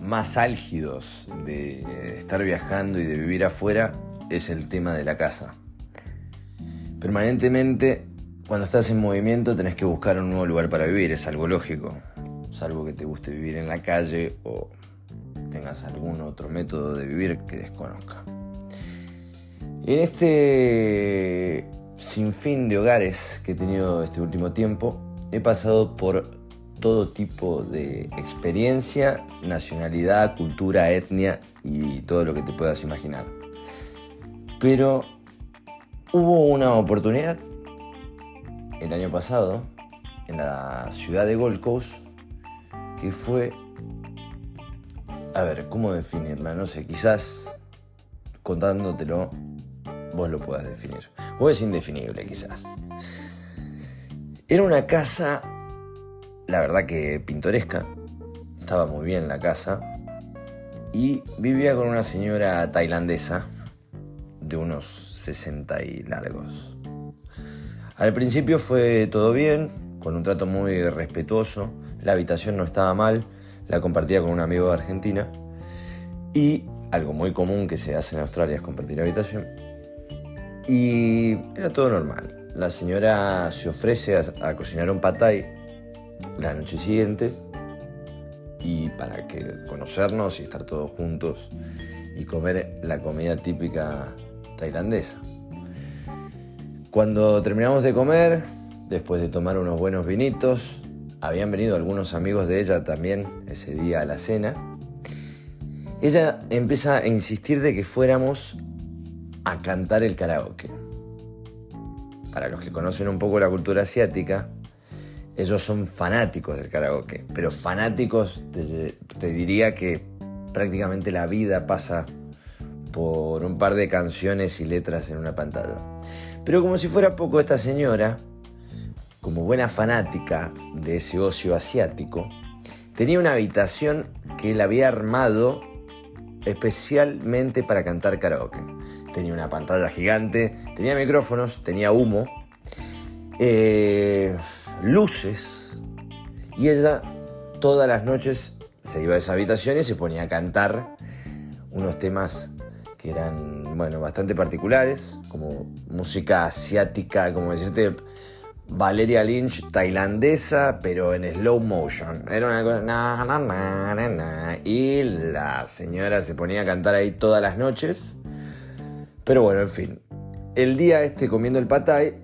más álgidos de estar viajando y de vivir afuera es el tema de la casa. Permanentemente, cuando estás en movimiento, tenés que buscar un nuevo lugar para vivir, es algo lógico, salvo que te guste vivir en la calle o tengas algún otro método de vivir que desconozca. En este sinfín de hogares que he tenido este último tiempo, he pasado por todo tipo de experiencia, nacionalidad, cultura, etnia y todo lo que te puedas imaginar. Pero hubo una oportunidad el año pasado en la ciudad de Gold Coast que fue, a ver, ¿cómo definirla? No sé, quizás contándotelo vos lo puedas definir. O es indefinible quizás. Era una casa la verdad que pintoresca, estaba muy bien la casa y vivía con una señora tailandesa de unos 60 y largos. Al principio fue todo bien, con un trato muy respetuoso, la habitación no estaba mal, la compartía con un amigo de Argentina y algo muy común que se hace en Australia es compartir habitación. Y era todo normal. La señora se ofrece a, a cocinar un patay la noche siguiente y para que conocernos y estar todos juntos y comer la comida típica tailandesa. Cuando terminamos de comer, después de tomar unos buenos vinitos, habían venido algunos amigos de ella también ese día a la cena. Ella empieza a insistir de que fuéramos a cantar el karaoke. Para los que conocen un poco la cultura asiática, ellos son fanáticos del karaoke, pero fanáticos te, diría que prácticamente la vida pasa por un par de canciones y letras en una pantalla. Pero como si fuera poco esta señora, como buena fanática de ese ocio asiático, tenía una habitación que él había armado especialmente para cantar karaoke. Tenía una pantalla gigante, tenía micrófonos, tenía humo. Eh, luces y ella todas las noches se iba a esa habitación y se ponía a cantar unos temas que eran, bueno, bastante particulares, como música asiática, como decirte, Valeria Lynch tailandesa, pero en slow motion. Era una cosa. Y la señora se ponía a cantar ahí todas las noches. Pero bueno, en fin. El día este comiendo el patay,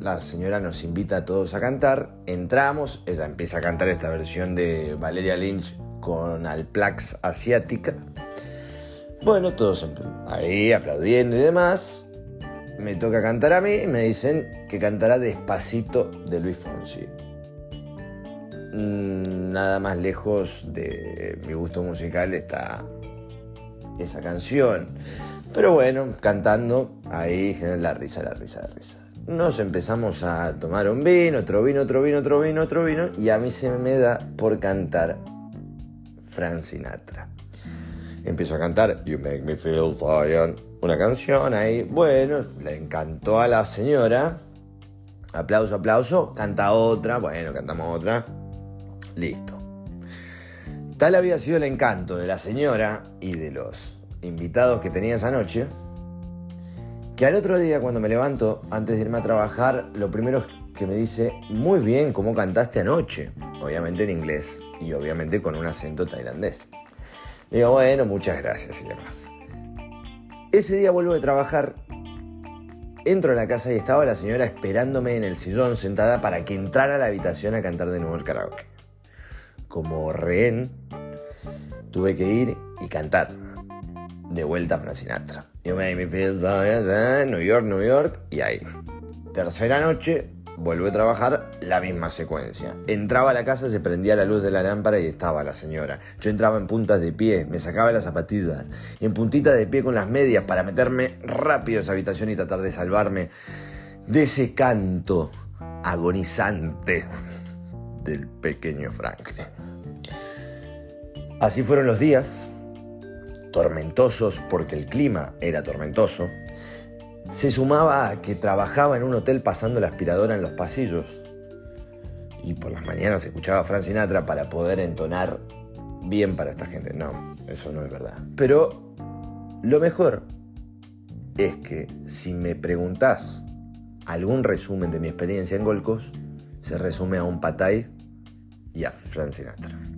la señora nos invita a todos a cantar, entramos, ella empieza a cantar esta versión de Valeria Lynch con Alplax asiática. Bueno, todos ahí aplaudiendo y demás. Me toca cantar a mí y me dicen que cantará Despacito de Luis Fonsi. Mm, nada más lejos de mi gusto musical está esa canción. Pero bueno, cantando ahí, la risa, la risa, la risa nos empezamos a tomar un vino, otro vino, otro vino, otro vino, otro vino, y a mí se me da por cantar Frank Sinatra. Empiezo a cantar You Make Me Feel Zion, una canción ahí, bueno, le encantó a la señora, aplauso, aplauso, canta otra, bueno, cantamos otra, listo. Tal había sido el encanto de la señora y de los invitados que tenía esa noche, que al otro día cuando me levanto, antes de irme a trabajar, lo primero que me dice, muy bien, cómo cantaste anoche, obviamente en inglés y obviamente con un acento tailandés. Digo, bueno, muchas gracias y demás. Ese día vuelvo de trabajar, entro a la casa y estaba la señora esperándome en el sillón sentada para que entrara a la habitación a cantar de nuevo el karaoke. Como rehén, tuve que ir y cantar de vuelta a Frank Sinatra. You me feel New York, New York, y ahí. Tercera noche, vuelvo a trabajar, la misma secuencia. Entraba a la casa, se prendía la luz de la lámpara y estaba la señora. Yo entraba en puntas de pie, me sacaba las zapatillas, en puntita de pie con las medias para meterme rápido a esa habitación y tratar de salvarme de ese canto agonizante del pequeño Franklin. Así fueron los días, tormentosos porque el clima era tormentoso, se sumaba a que trabajaba en un hotel pasando la aspiradora en los pasillos y por las mañanas escuchaba a Frank Sinatra para poder entonar bien para esta gente. No, eso no es verdad. Pero lo mejor es que si me preguntás algún resumen de mi experiencia en Golcos, se resume a un patay y a Frank Sinatra.